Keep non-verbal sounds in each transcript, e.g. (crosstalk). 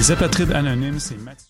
Les apatrides anonymes, c'est Mathieu.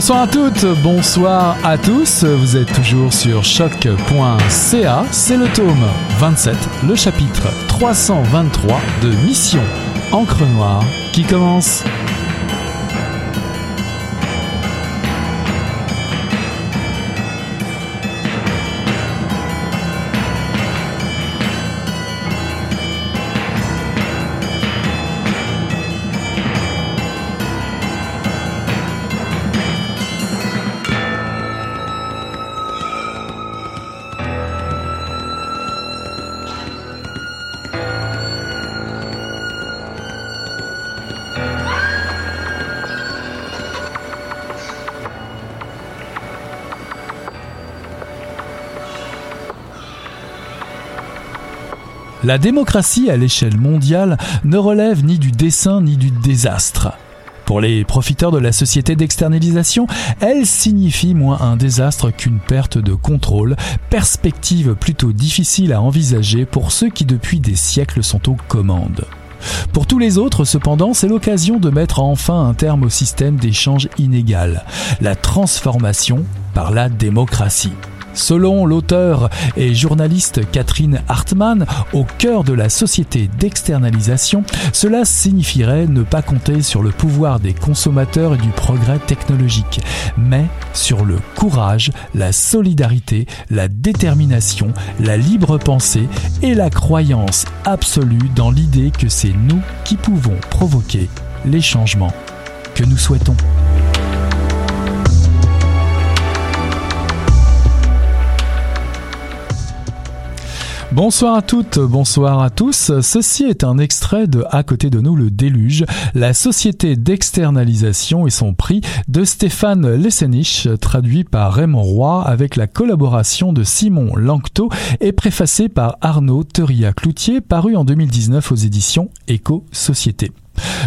Bonsoir à toutes, bonsoir à tous. Vous êtes toujours sur choc.ca. C'est le tome 27, le chapitre 323 de Mission Encre Noire qui commence. La démocratie à l'échelle mondiale ne relève ni du dessin ni du désastre. Pour les profiteurs de la société d'externalisation, elle signifie moins un désastre qu'une perte de contrôle, perspective plutôt difficile à envisager pour ceux qui depuis des siècles sont aux commandes. Pour tous les autres, cependant, c'est l'occasion de mettre enfin un terme au système d'échange inégal, la transformation par la démocratie. Selon l'auteur et journaliste Catherine Hartmann, au cœur de la société d'externalisation, cela signifierait ne pas compter sur le pouvoir des consommateurs et du progrès technologique, mais sur le courage, la solidarité, la détermination, la libre pensée et la croyance absolue dans l'idée que c'est nous qui pouvons provoquer les changements que nous souhaitons. Bonsoir à toutes, bonsoir à tous. Ceci est un extrait de À côté de nous le déluge, la société d'externalisation et son prix de Stéphane Lessenich, traduit par Raymond Roy avec la collaboration de Simon Lanctot et préfacé par Arnaud Teria-Cloutier, paru en 2019 aux éditions Éco-Société.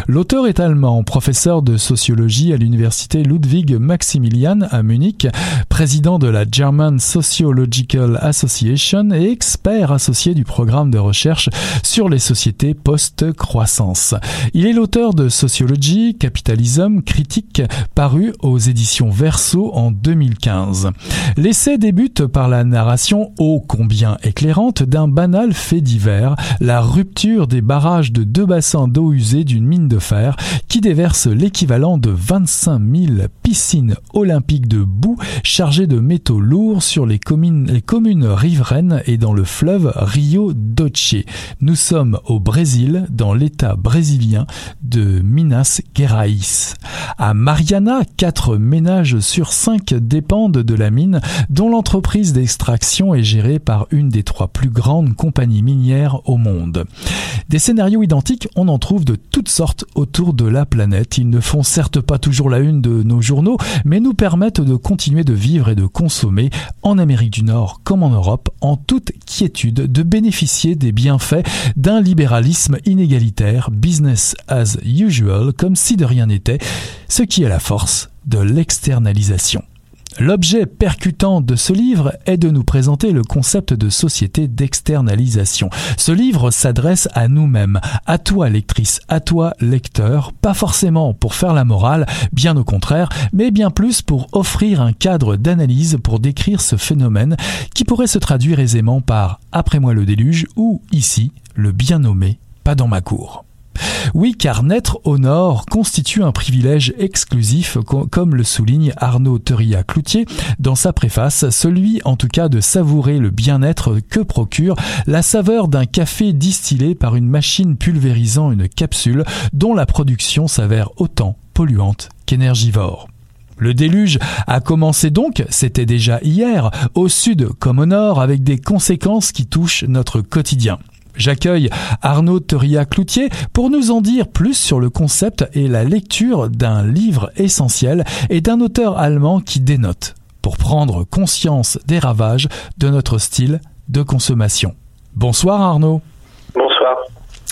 L'auteur est allemand, professeur de sociologie à l'université Ludwig Maximilian à Munich, président de la German Sociological Association et expert associé du programme de recherche sur les sociétés post-croissance. Il est l'auteur de Sociologie, Capitalisme, Critique, paru aux éditions Verso en 2015. L'essai débute par la narration ô combien éclairante d'un banal fait divers, la rupture des barrages de deux bassins d'eau usée d'une mine de fer qui déverse l'équivalent de 25 000 piscines olympiques de boue chargées de métaux lourds sur les communes, riveraines et dans le fleuve Rio Doce. Nous sommes au Brésil, dans l'état brésilien de Minas Gerais. À Mariana, quatre ménages sur cinq dépendent de la mine, dont l'entreprise d'extraction est gérée par une des trois plus grandes compagnies minières au monde. Des scénarios identiques, on en trouve de toutes sortent autour de la planète. Ils ne font certes pas toujours la une de nos journaux, mais nous permettent de continuer de vivre et de consommer en Amérique du Nord comme en Europe en toute quiétude, de bénéficier des bienfaits d'un libéralisme inégalitaire, business as usual, comme si de rien n'était, ce qui est la force de l'externalisation. L'objet percutant de ce livre est de nous présenter le concept de société d'externalisation. Ce livre s'adresse à nous-mêmes, à toi lectrice, à toi lecteur, pas forcément pour faire la morale, bien au contraire, mais bien plus pour offrir un cadre d'analyse pour décrire ce phénomène qui pourrait se traduire aisément par Après moi le déluge ou ici le bien nommé Pas dans ma cour. Oui, car naître au nord constitue un privilège exclusif, comme le souligne Arnaud Teria-Cloutier dans sa préface, celui en tout cas de savourer le bien-être que procure la saveur d'un café distillé par une machine pulvérisant une capsule dont la production s'avère autant polluante qu'énergivore. Le déluge a commencé donc, c'était déjà hier, au sud comme au nord, avec des conséquences qui touchent notre quotidien. J'accueille Arnaud Teria-Cloutier pour nous en dire plus sur le concept et la lecture d'un livre essentiel et d'un auteur allemand qui dénote, pour prendre conscience des ravages de notre style de consommation. Bonsoir Arnaud.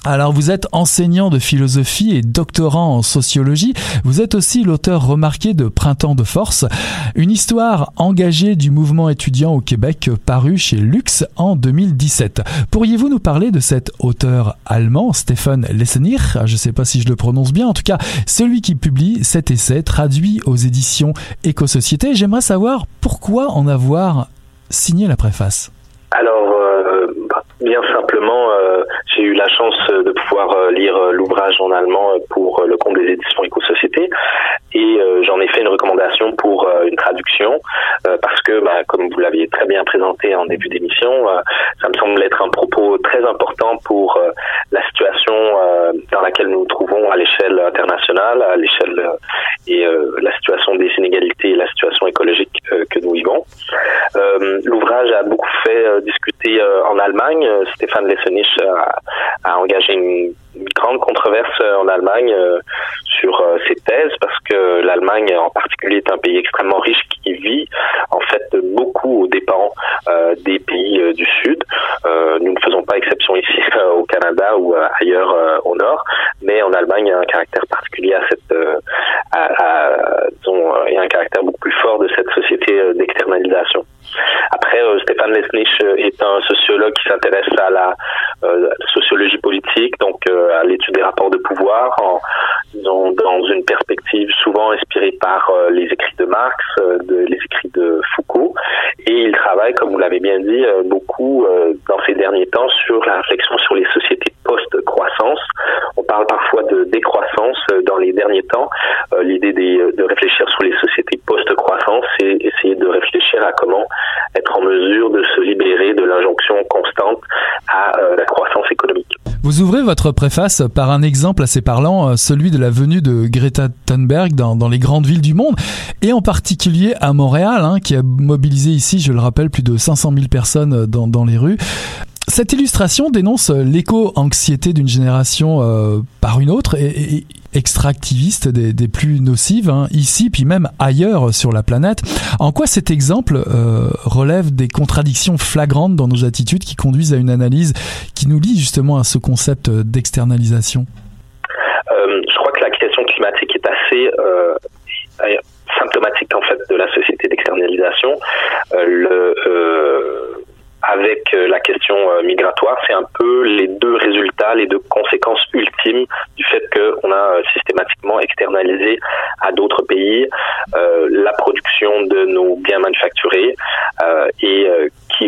Alors vous êtes enseignant de philosophie et doctorant en sociologie. Vous êtes aussi l'auteur remarqué de Printemps de force, une histoire engagée du mouvement étudiant au Québec paru chez Lux en 2017. Pourriez-vous nous parler de cet auteur allemand, Stefan Lessenich? Je ne sais pas si je le prononce bien. En tout cas, celui qui publie cet essai traduit aux éditions Éco-Société. J'aimerais savoir pourquoi en avoir signé la préface. Alors, euh, bien simplement, euh, j'ai eu la chance de pouvoir euh, lire euh, l'ouvrage en allemand pour le compte des éditions Éco-Société et j'en ai fait une recommandation pour une traduction parce que, bah, comme vous l'aviez très bien présenté en début d'émission, ça me semble être un propos très important pour la situation dans laquelle nous nous trouvons à l'échelle internationale, à l'échelle et la situation des inégalités et la situation écologique que nous vivons. L'ouvrage a beaucoup fait discuter en Allemagne euh, Stéphane Lessenich a, engagé une, grande controverse euh, en Allemagne euh, sur ses thèses parce que l'Allemagne en particulier est un pays extrêmement riche qui vit en fait beaucoup aux dépens des pays du Sud. nous ne faisons pas exception ici (laughs) au Canada ou ailleurs au Nord, mais en Allemagne il y a un caractère particulier à cette, il y a un caractère beaucoup plus fort de cette société d'externalisation. Après, euh, Stéphane Lesnich euh, est un sociologue qui s'intéresse à la euh, sociologie politique, donc à l'étude des rapports de pouvoir, en, dans une perspective souvent inspirée par les écrits de Marx, de, les écrits de Foucault, et il travaille, comme vous l'avez bien dit, beaucoup dans ces derniers temps sur la réflexion sur les sociétés post-croissance. Parle parfois de décroissance dans les derniers temps. L'idée de réfléchir sur les sociétés post-croissance, c'est essayer de réfléchir à comment être en mesure de se libérer de l'injonction constante à euh, la croissance économique. Vous ouvrez votre préface par un exemple assez parlant, euh, celui de la venue de Greta Thunberg dans, les grandes villes du monde, et en particulier à Montréal, hein, qui a mobilisé ici, je le rappelle, plus de 500 000 personnes dans les rues. Cette illustration dénonce l'éco-anxiété d'une génération euh, par une autre et, extractiviste des, plus nocives, hein, ici puis même ailleurs sur la planète. En quoi cet exemple euh, relève des contradictions flagrantes dans nos attitudes qui conduisent à une analyse qui nous lie justement à ce concept d'externalisation? Euh, Je crois que la question climatique est assez symptomatique en fait de la société d'externalisation. le avec euh, la question euh, migratoire, c'est un peu les deux résultats, les deux conséquences ultimes du fait qu'on a euh, systématiquement externalisé à d'autres pays la production de nos biens manufacturés et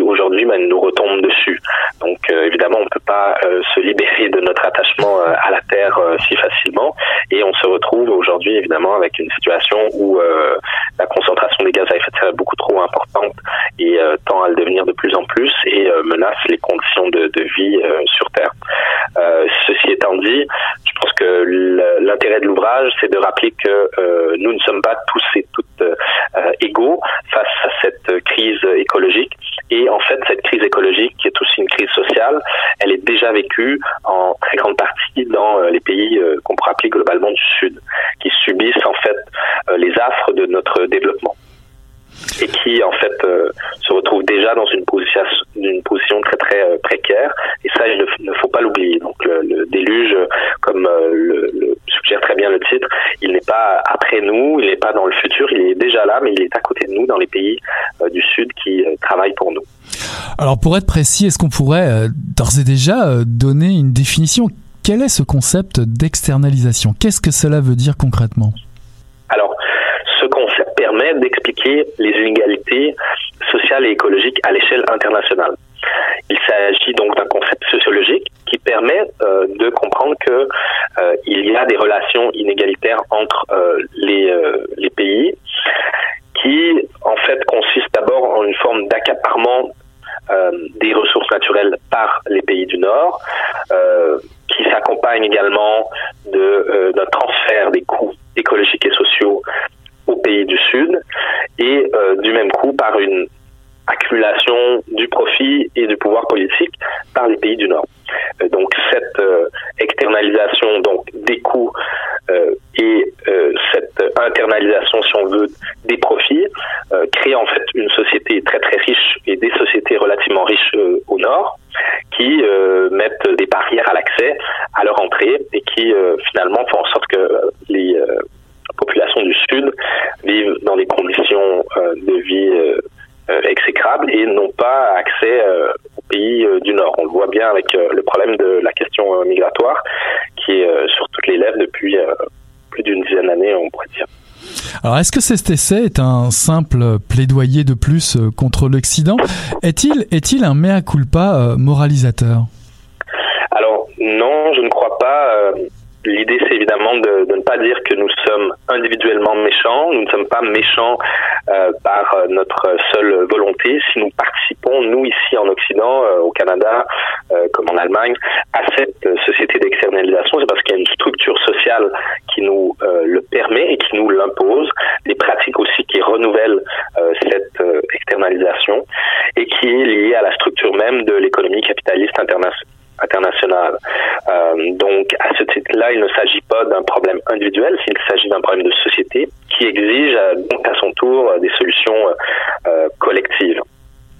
aujourd'hui ben, nous retombe dessus. Donc évidemment, on ne peut pas se libérer de notre attachement à la terre si facilement et on se retrouve aujourd'hui évidemment avec une situation où la concentration des gaz à effet de serre est beaucoup trop importante et tend à le devenir de plus en plus et euh, menace les conditions de, vie euh, sur Terre. Euh, ceci étant dit, je pense que l'intérêt de l'ouvrage, c'est de rappeler que nous ne sommes pas tous et toutes égaux face à cette crise écologique. Et en fait, cette crise écologique, qui est aussi une crise sociale, elle est déjà vécue en très grande partie dans les pays qu'on pourrait appeler globalement du Sud, qui subissent en fait les affres de notre développement et qui en fait euh, se retrouve déjà dans une position, très très euh, précaire. Et ça, il ne, faut pas l'oublier. Donc le, déluge, comme euh, le, suggère très bien le titre, il n'est pas après nous, il n'est pas dans le futur, il est déjà là, mais il est à côté de nous dans les pays du Sud qui travaillent pour nous. Alors pour être précis, est-ce qu'on pourrait d'ores et déjà donner une définition? Quel est ce concept d'externalisation? Qu'est-ce que cela veut dire concrètement? Alors, ce concept permet d'expliquer les inégalités sociales et écologiques à l'échelle internationale. Il s'agit donc d'un concept sociologique qui permet euh, de comprendre que euh, il y a des relations inégalitaires entre euh, les, pays qui en fait consistent d'abord en une forme d'accaparement des ressources naturelles par les pays du Nord, qui s'accompagne également d'un transfert des coûts écologiques et sociaux aux pays du Sud, et du même coup par une accumulation du profit et du pouvoir politique par les pays du Nord. Euh, donc cette euh, externalisation donc des coûts euh, et cette internalisation, si on veut, des profits crée en fait une société très très riche et des sociétés relativement riches au Nord qui mettent des barrières à l'accès à leur entrée et qui finalement font en sorte que les populations du Sud vivent dans des conditions de vie euh, et n'ont pas accès euh, aux pays euh, du Nord. On le voit bien avec le problème de la question migratoire qui est sur toutes les lèvres depuis plus d'une dizaine d'années, on pourrait dire. Alors, est-ce que cet essai est un simple plaidoyer de plus contre l'Occident? Est-il est-il un mea culpa moralisateur? Alors non, je ne crois pas. L'idée, c'est évidemment de, de, ne pas dire que nous sommes individuellement méchants. Nous ne sommes pas méchants euh, par euh, notre seule volonté. Si nous participons, nous ici en Occident, euh, au Canada, euh, comme en Allemagne, à cette société d'externalisation, c'est parce qu'il y a une structure sociale qui nous le permet et qui nous l'impose, des pratiques aussi qui renouvellent cette externalisation et qui est liée à la structure même de l'économie capitaliste internationale. Euh, donc, à ce titre-là, il ne s'agit pas d'un problème individuel, il s'agit d'un problème de société qui exige euh, donc à son tour des solutions euh, collectives.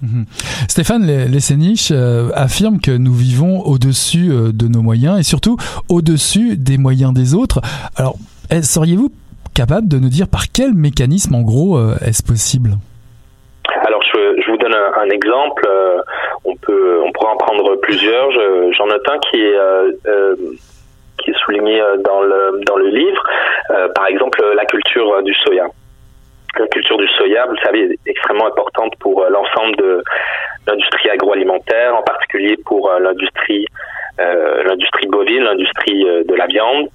Mhm. Stéphane Lessenich affirme que nous vivons au-dessus de nos moyens et surtout au-dessus des moyens des autres. Alors, seriez-vous capable de nous dire par quel mécanisme, en gros, est-ce possible? Alors, je, je, vous donne un, un exemple. Euh, on peut, on pourra en prendre plusieurs. J'en note un qui est euh, euh, qui est souligné dans le dans le livre. par exemple, la culture du soya. La culture du soya, vous le savez, est extrêmement importante pour l'ensemble de l'industrie agroalimentaire, en particulier pour l'industrie euh, l'industrie bovine, l'industrie euh, de la viande.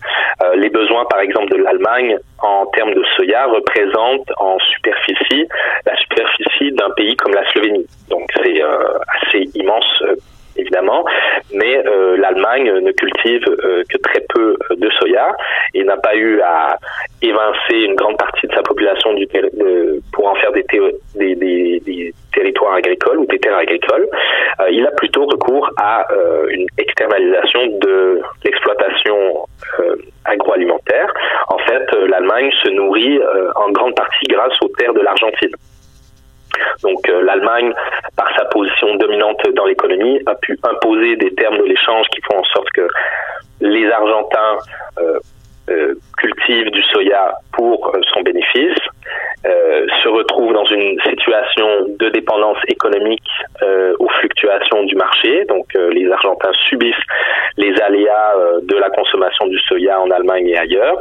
Euh, les besoins, par exemple, de l'Allemagne en termes de soya représentent en superficie la superficie d'un pays comme la Slovénie. Donc c'est assez immense évidemment, mais euh, l'Allemagne ne cultive euh, que très peu de soya et n'a pas eu à évincer une grande partie de sa population pour en faire des, des, des, territoires agricoles ou des terres agricoles. Euh, il a plutôt recours à une externalisation de l'exploitation agroalimentaire. En fait, l'Allemagne se nourrit en grande partie grâce aux terres de l'Argentine. Donc euh, l'Allemagne, par sa position dominante dans l'économie, a pu imposer des termes de l'échange qui font en sorte que les Argentins euh, euh, cultivent du soya pour son bénéfice, se retrouvent dans une situation de dépendance économique aux fluctuations du marché. Donc les Argentins subissent les aléas de la consommation du soya en Allemagne et ailleurs.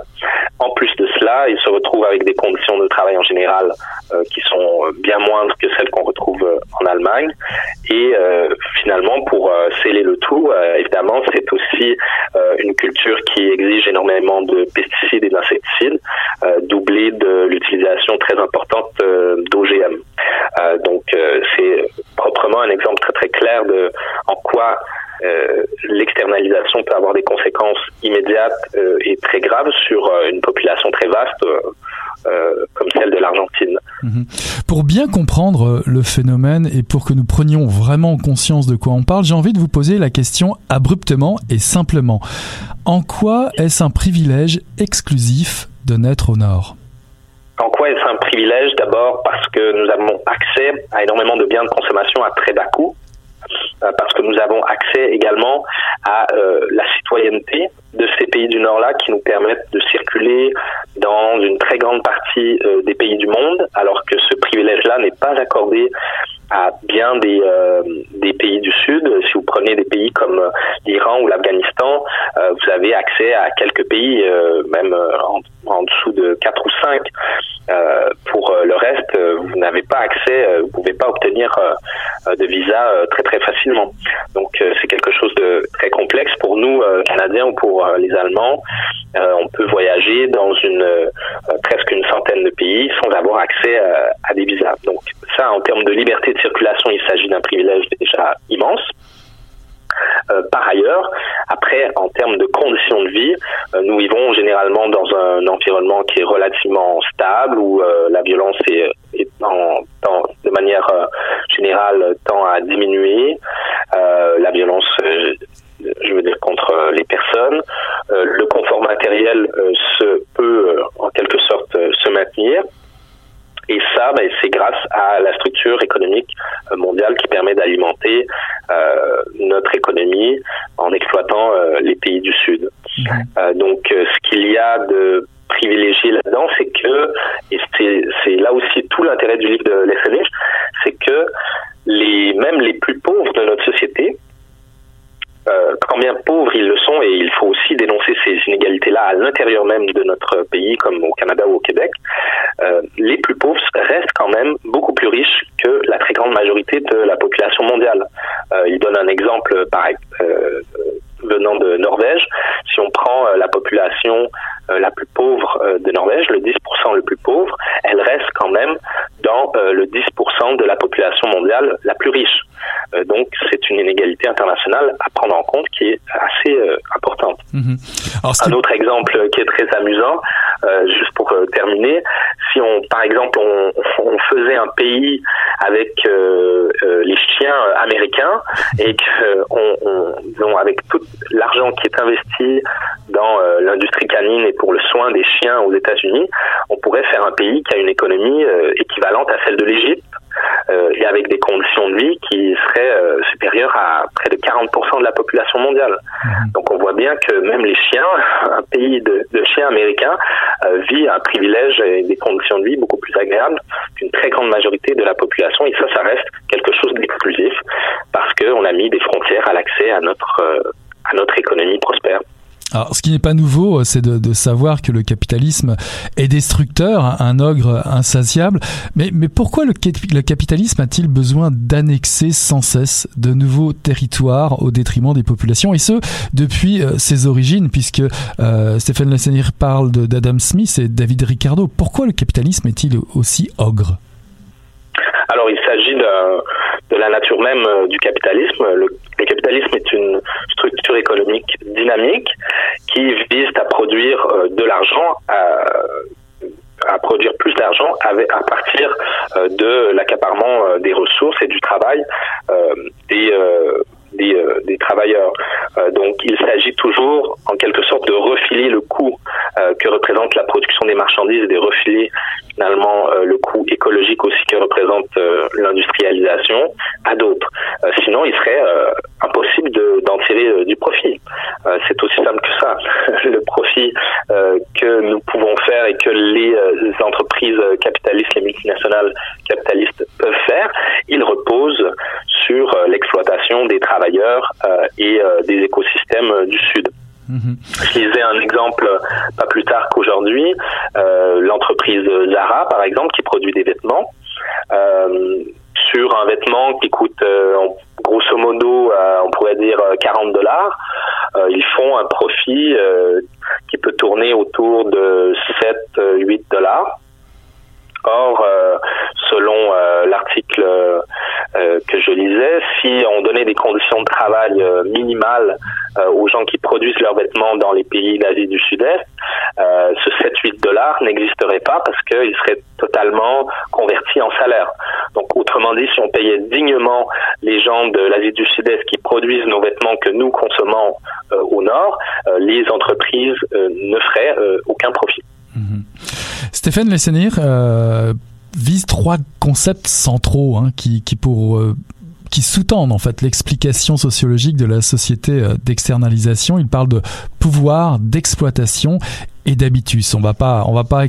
En plus de cela, ils se retrouvent avec des conditions de travail en général euh, qui sont bien moindres que celles qu'on retrouve euh, en Allemagne. Et euh, finalement, pour sceller le tout, évidemment, c'est aussi une culture qui exige énormément de pesticides et d'insecticides, doublée de l'utilisation très importante d'OGM. donc, c'est proprement un exemple très très clair de en quoi euh, l'externalisation peut avoir des conséquences immédiates euh, et très graves sur euh, une population très vaste comme celle de l'Argentine. Mhm. Pour bien comprendre le phénomène et pour que nous prenions vraiment conscience de quoi on parle, j'ai envie de vous poser la question abruptement et simplement. En quoi est-ce un privilège exclusif de naître au Nord? En quoi est-ce un privilège? D'abord parce que nous avons accès à énormément de biens de consommation à très bas coût parce que nous avons accès également à la citoyenneté de ces pays du Nord-là qui nous permettent de circuler dans une très grande partie des pays du monde, alors que ce privilège-là n'est pas accordé à bien des, euh, des pays du Sud. Si vous prenez des pays comme euh, l'Iran ou l'Afghanistan, euh, vous avez accès à quelques pays, même en, en, dessous de 4 ou 5. pour le reste, vous n'avez pas accès, vous pouvez pas obtenir de visa très très facilement. Donc c'est quelque chose de très complexe pour nous, Canadiens ou pour les Allemands. on peut voyager dans une presque une centaine de pays sans avoir accès à des visas. Donc ça, en termes de liberté circulation, il s'agit d'un privilège déjà immense. Euh, par ailleurs, après, en termes de conditions de vie, euh, nous vivons généralement dans un environnement qui est relativement stable, où euh, la violence est, de manière générale tend à diminuer. la violence, je veux dire, contre les personnes. le confort matériel se peut en quelque sorte se maintenir. Et ça, ben, c'est grâce à la structure économique euh, mondiale qui permet d'alimenter euh, notre économie en exploitant euh, les pays du Sud. Mhm. donc, ce qu'il y a de privilégié là-dedans, c'est que, et c'est là aussi tout l'intérêt du livre de l'FNH, c'est que les, même les plus pauvres de notre société, euh, quand bien pauvres ils le sont, et il faut aussi dénoncer ces inégalités-là à l'intérieur même de notre pays, comme au Canada ou au Québec, euh, les plus pauvres restent quand même beaucoup plus riches que la très grande majorité de la population mondiale. Euh, il donne un exemple euh, venant de Norvège. Si on prend euh, la population la plus pauvre de Norvège, le 10% le plus pauvre, elle reste quand même dans le 10% de la population mondiale la plus riche. Euh, donc c'est une inégalité internationale à prendre en compte qui est assez euh, importante. Mhm. Un autre exemple qui est très amusant, euh, juste pour terminer, si on, par exemple, on, faisait un pays avec les chiens américains et que on, avec tout l'argent qui est investi dans l'industrie canine et pour le soin des chiens aux États-Unis, on pourrait faire un pays qui a une économie équivalente à celle de l'Égypte. euh, et avec des conditions de vie qui seraient euh, supérieures à près de 40% de la population mondiale. Mhm. Donc on voit bien que même les chiens, (laughs) un pays de, chiens américains, euh, vit un privilège et des conditions de vie beaucoup plus agréables qu'une très grande majorité de la population. Et ça, ça reste quelque chose d'exclusif parce qu'on a mis des frontières à l'accès à notre à notre économie prospère. Alors, ce qui n'est pas nouveau, c'est de, savoir que le capitalisme est destructeur, un ogre insatiable. Mais, mais pourquoi le, capitalisme a-t-il besoin d'annexer sans cesse de nouveaux territoires au détriment des populations Et ce, depuis euh, ses origines, puisque euh, Stéphane Lassenir parle d'Adam Smith et David Ricardo. Pourquoi le capitalisme est-il aussi ogre? Alors, il s'agit de, la nature même euh, du capitalisme. Le, capitalisme est une structure économique dynamique qui vise à produire euh, de l'argent, à, produire plus d'argent à partir euh, de l'accaparement des ressources et du travail des des, euh, des travailleurs. Euh, donc il s'agit toujours en quelque sorte de refiler le coût euh, que représente la production des marchandises et de refiler finalement le coût écologique aussi que représente l'industrialisation à d'autres. sinon il serait impossible d'en tirer du profit. C'est aussi simple que ça. (laughs) le profit que nous pouvons faire et que les entreprises capitalistes, les multinationales capitalistes peuvent faire, il repose sur l'exploitation des travailleurs euh, des écosystèmes euh, du Sud. Mhm lisais un exemple pas plus tard qu'aujourd'hui, l'entreprise Zara, par exemple, qui produit des vêtements. sur un vêtement qui coûte grosso modo, on pourrait dire 40 dollars, ils font un profit qui peut tourner autour de 7-8 dollars. Or, selon l'article euh, que je lisais, si on donnait des conditions de travail euh, minimales euh, aux gens qui produisent leurs vêtements dans les pays d'Asie du Sud-Est, ce 7-8 dollars n'existerait pas parce qu'il serait totalement converti en salaire. Donc, autrement dit, si on payait dignement les gens de l'Asie du Sud-Est qui produisent nos vêtements que nous consommons au Nord, les entreprises ne feraient aucun profit. Mhm. Stéphane Lessenir, vise trois concepts centraux hein, qui, euh, qui sous-tendent en fait l'explication sociologique de la société d'externalisation. Il parle de pouvoir, d'exploitation et d'habitus. On va pas, on va pas,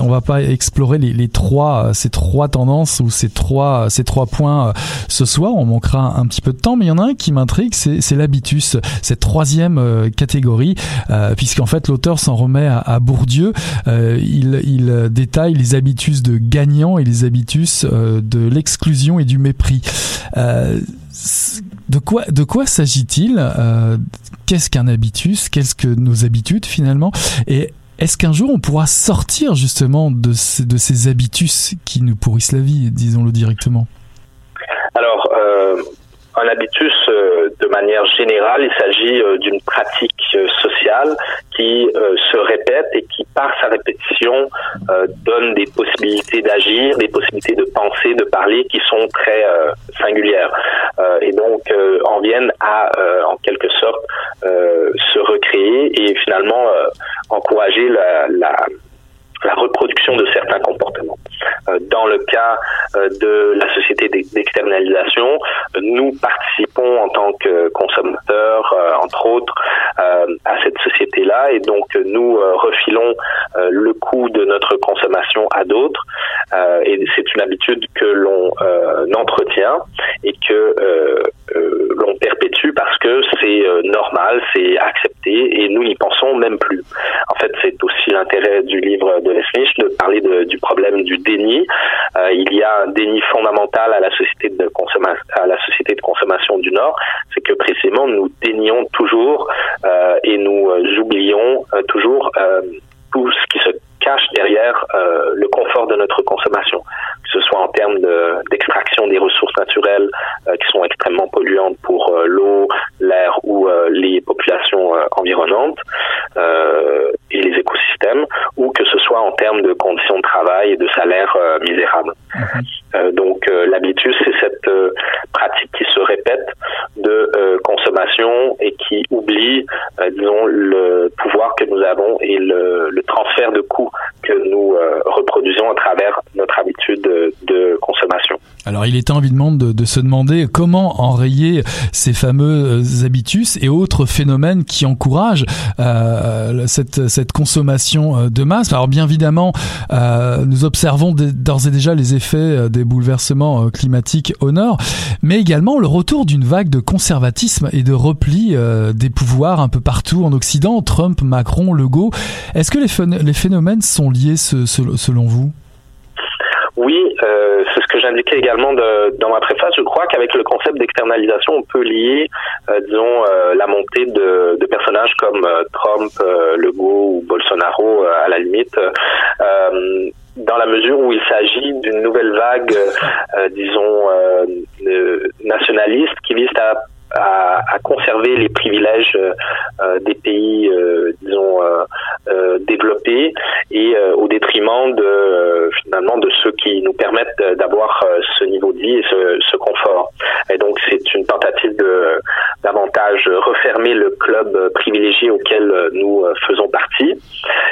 on va pas explorer les, trois, ces trois tendances ou ces trois, ces trois points euh, ce soir. On manquera un petit peu de temps, mais il y en a un qui m'intrigue, c'est l'habitus, cette troisième euh, catégorie, euh, puisqu'en fait l'auteur s'en remet à, Bourdieu. Il, il, détaille les habitus de gagnant et les habitus de l'exclusion et du mépris. De quoi, de quoi s'agit-il qu'est-ce qu'un habitus, qu'est-ce que nos habitudes finalement, et est-ce qu'un jour on pourra sortir justement de ces, de ces habitus qui nous pourrissent la vie, disons-le directement? Euh, un habitus, euh, de manière générale, il s'agit euh, d'une pratique euh, sociale qui se répète et qui, par sa répétition, donne des possibilités d'agir, des possibilités de penser, de parler qui sont très singulières et donc en viennent à, en quelque sorte, se recréer et finalement encourager la, la la reproduction de certains comportements. Euh, dans le cas euh, de la société d'externalisation, nous participons en tant que consommateurs, euh, entre autres, à cette société-là et donc nous refilons le coût de notre consommation à d'autres et c'est une habitude que l'on entretient et que l'on perpétue parce que c'est normal, c'est accepté et nous n'y pensons même plus. En fait, c'est aussi l'intérêt du livre de Leslie de parler du problème du Euh, il y a un déni fondamental à la société de consommation, à la société de consommation du Nord, c'est que précisément nous dénions toujours euh, et nous euh, oublions toujours tout ce qui se cache derrière le confort de notre consommation, que ce soit en termes d'extraction des ressources naturelles qui sont extrêmement polluantes pour l'eau, l'air ou les populations environnantes et les écosystèmes, ou que ce soit en termes de conditions de travail et de salaires euh, misérables. Mhm. Euh, donc euh, l'habitus, c'est cette pratique qui se répète de consommation et qui oublie, disons, le pouvoir que nous avons et le, le transfert de coûts que nous reproduisons à travers notre habitude de, consommation. Alors il est évidemment de, se demander comment enrayer ces fameux habitus et autres phénomènes qui encouragent euh, cette, consommation de masse. Alors bien évidemment, euh, nous observons d'ores et déjà les effets euh, des bouleversements euh, climatiques au nord, mais également le retour d'une vague de conservatisme et de repli des pouvoirs un peu partout en Occident, Trump, Macron, Legault. Est-ce que les, phénomènes sont liés selon vous? Oui, euh, c'est ce que j'indiquais également de, dans ma préface. Je crois qu'avec le concept d'externalisation, on peut lier, euh, disons, euh, la montée de, de, personnages comme Trump, Legault ou Bolsonaro à la limite dans la mesure où il s'agit d'une nouvelle vague, disons, nationaliste qui vise à à, à, conserver les privilèges euh, des pays, euh, disons, euh, développés et au détriment de finalement de ceux qui nous permettent d'avoir ce niveau de vie et ce, ce confort. Et donc c'est une tentative de davantage refermer le club privilégié auquel nous faisons partie.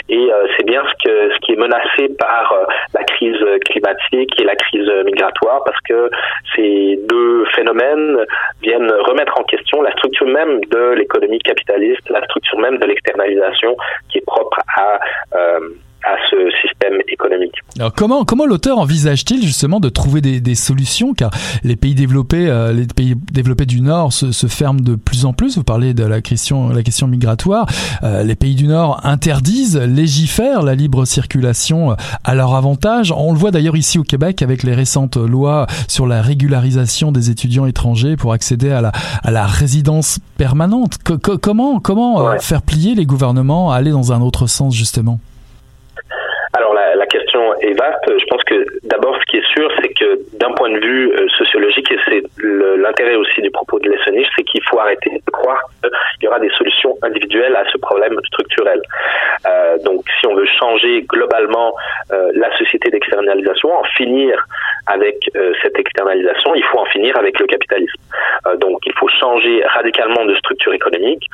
Et c'est bien ce que ce qui est menacé par la crise climatique et la crise migratoire parce que ces deux phénomènes viennent remettre en question la structure même de l'économie capitaliste, la structure même de l'externalisation qui est propre à euh, à ce système économique. Alors comment comment l'auteur envisage-t-il justement de trouver des, des, solutions? Car les pays développés euh, les pays développés du Nord se, se, ferment de plus en plus. Vous parlez de la question la question migratoire. Euh, les pays du Nord interdisent, légifèrent la libre circulation euh, à leur avantage. On le voit d'ailleurs ici au Québec avec les récentes lois sur la régularisation des étudiants étrangers pour accéder à la à la résidence permanente. comment comment euh, faire plier les gouvernements à aller dans un autre sens justement? Alors la, la, question est vaste. Je pense que d'abord, ce qui est sûr, c'est que d'un point de vue euh, sociologique, et c'est l'intérêt aussi du propos de Lessonich, c'est qu'il faut arrêter de croire qu'il y aura des solutions individuelles à ce problème structurel. Euh, donc, si on veut changer globalement euh, la société d'externalisation, en finir avec euh, cette externalisation, il faut en finir avec le capitalisme. Euh, donc, il faut changer radicalement de structure économique.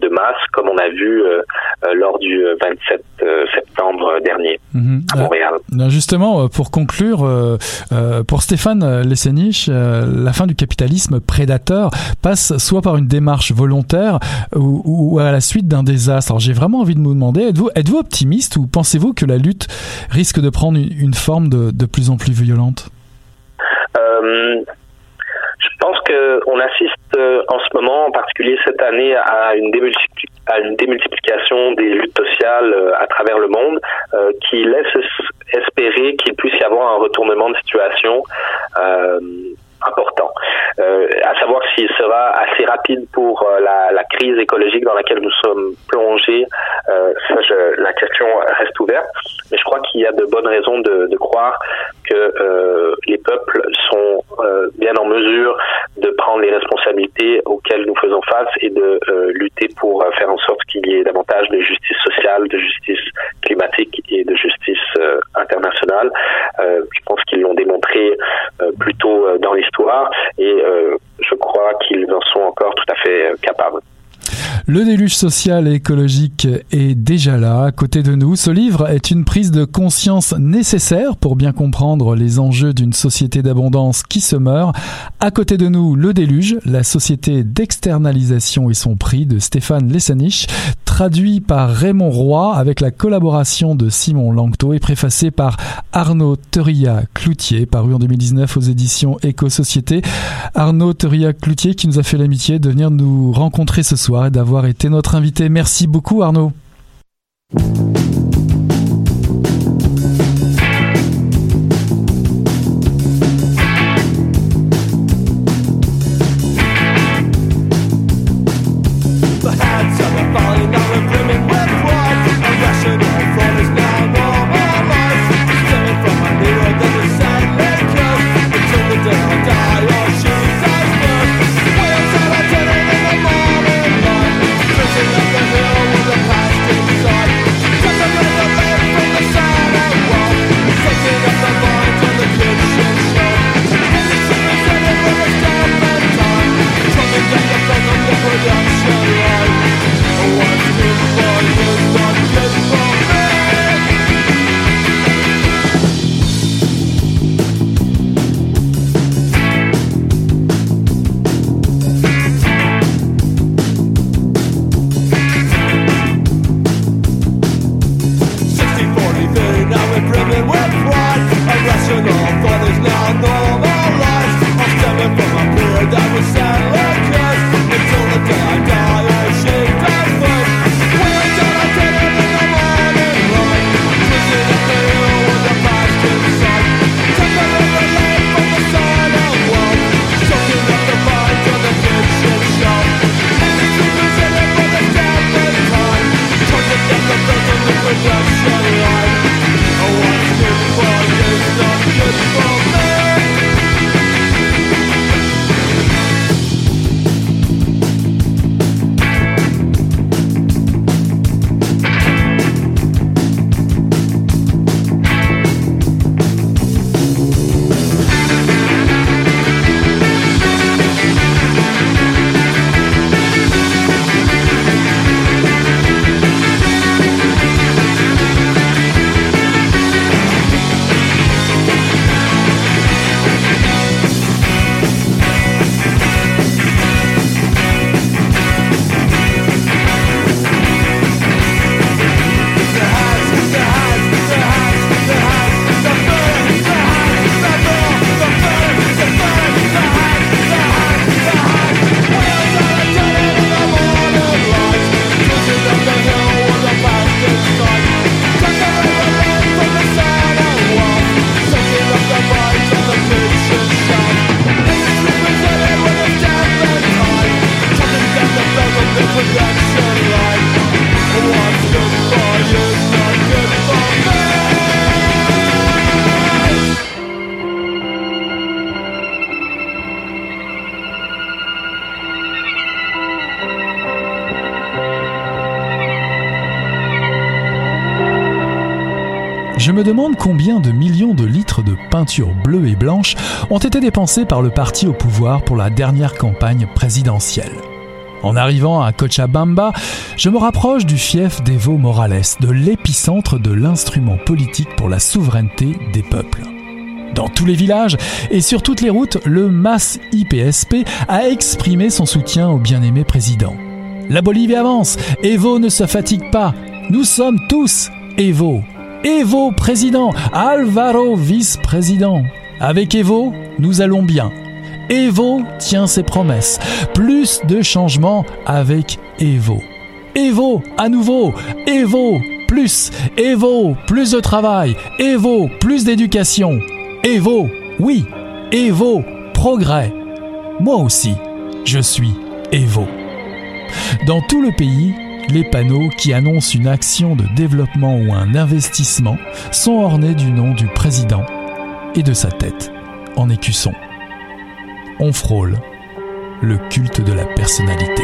De masse, comme on a vu lors du 27 septembre dernier mhm. à Montréal. justement, pour conclure, pour Stéphane Lessenich, la fin du capitalisme prédateur passe soit par une démarche marche volontaire ou, à la suite d'un désastre. Alors j'ai vraiment envie de vous demander, êtes-vous êtes -vous optimiste ou pensez-vous que la lutte risque de prendre une, forme de, de, plus en plus violente? Euh, Je pense qu'on assiste euh, en ce moment, en particulier cette année, à une, à une démultiplication des luttes sociales euh, à travers le monde qui laisse espérer qu'il puisse y avoir un retournement de situation important. Euh, à savoir s'il sera assez rapide pour euh, la, la, crise écologique dans laquelle nous sommes plongés, euh, ça, je, la question reste ouverte. Mais je crois qu'il y a de bonnes raisons de, de croire que euh, les peuples sont euh, bien en mesure de prendre les responsabilités auxquelles nous faisons face et de lutter pour faire en sorte qu'il y ait davantage de justice sociale, de justice climatique et de justice internationale. je pense qu'ils l'ont démontré plutôt dans et euh, je crois qu'ils en sont encore tout à fait euh, capables. Le déluge social et écologique est déjà là, à côté de nous. Ce livre est une prise de conscience nécessaire pour bien comprendre les enjeux d'une société d'abondance qui se meurt. À côté de nous, Le déluge, la société d'externalisation et son prix de Stéphane Lessanich, traduit par Raymond Roy avec la collaboration de Simon Langto et préfacé par Arnaud Teria Cloutier, paru en 2019 aux éditions Éco-Société. Arnaud Teria Cloutier qui nous a fait l'amitié de venir nous rencontrer ce soir et d'avoir été notre invité. Merci beaucoup Arnaud. Combien de millions de litres de peinture bleue et blanche ont été dépensés par le parti au pouvoir pour la dernière campagne présidentielle. En arrivant à Cochabamba, je me rapproche du fief d'Evo Morales, de l'épicentre de l'instrument politique pour la souveraineté des peuples. Dans tous les villages et sur toutes les routes, le MAS IPSP a exprimé son soutien au bien-aimé président. La Bolivie avance, Evo ne se fatigue pas, nous sommes tous Evo. Evo président, Alvaro vice-président. Avec Evo, nous allons bien. Evo tient ses promesses. Plus de changements avec Evo. Evo à nouveau. Evo plus. Evo plus de travail. Evo plus d'éducation. Evo oui. Evo progrès. Moi aussi, je suis Evo. Dans tout le pays, les panneaux qui annoncent une action de développement ou un investissement sont ornés du nom du président et de sa tête en écusson. On frôle le culte de la personnalité.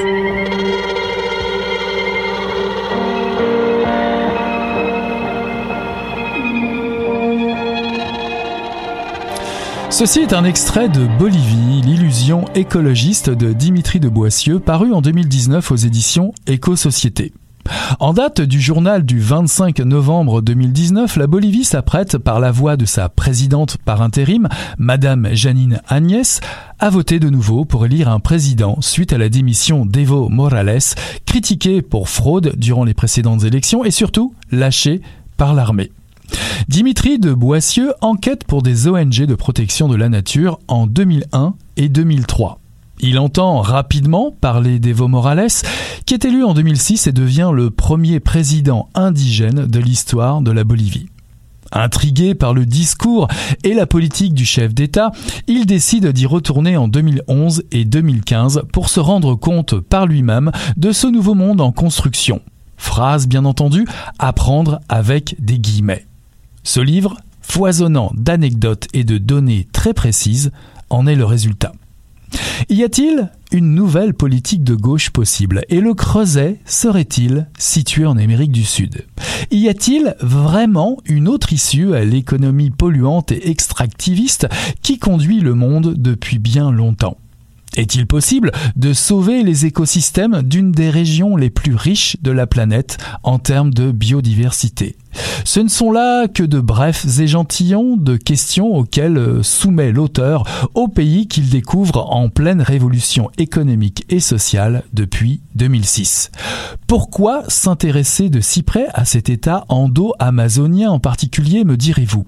Ceci est un extrait de Bolivie, l'illusion écologiste de Dimitri de Boissieu, paru en 2019 aux éditions Éco-Société. En date du journal du 25 novembre 2019, la Bolivie s'apprête, par la voix de sa présidente par intérim, Madame Janine Agnès, à voter de nouveau pour élire un président suite à la démission d'Evo Morales, critiqué pour fraude durant les précédentes élections et surtout lâché par l'armée. Dimitri de Boissieu enquête pour des ONG de protection de la nature en 2001 et 2003. Il entend rapidement parler d'Evo Morales, qui est élu en 2006 et devient le premier président indigène de l'histoire de la Bolivie. Intrigué par le discours et la politique du chef d'État, il décide d'y retourner en 2011 et 2015 pour se rendre compte par lui-même de ce nouveau monde en construction. Phrase bien entendu, apprendre avec des guillemets. Ce livre, foisonnant d'anecdotes et de données très précises, en est le résultat. Y a-t-il une nouvelle politique de gauche possible? Et le Creuset serait-il situé en Amérique du Sud? Y a-t-il vraiment une autre issue à l'économie polluante et extractiviste qui conduit le monde depuis bien longtemps? Est-il possible de sauver les écosystèmes d'une des régions les plus riches de la planète en termes de biodiversité? Ce ne sont là que de brefs échantillons de questions auxquelles euh, soumet l'auteur au pays qu'il découvre en pleine révolution économique et sociale depuis 2006. Pourquoi s'intéresser de si près à cet état endo-amazonien en particulier, me direz-vous?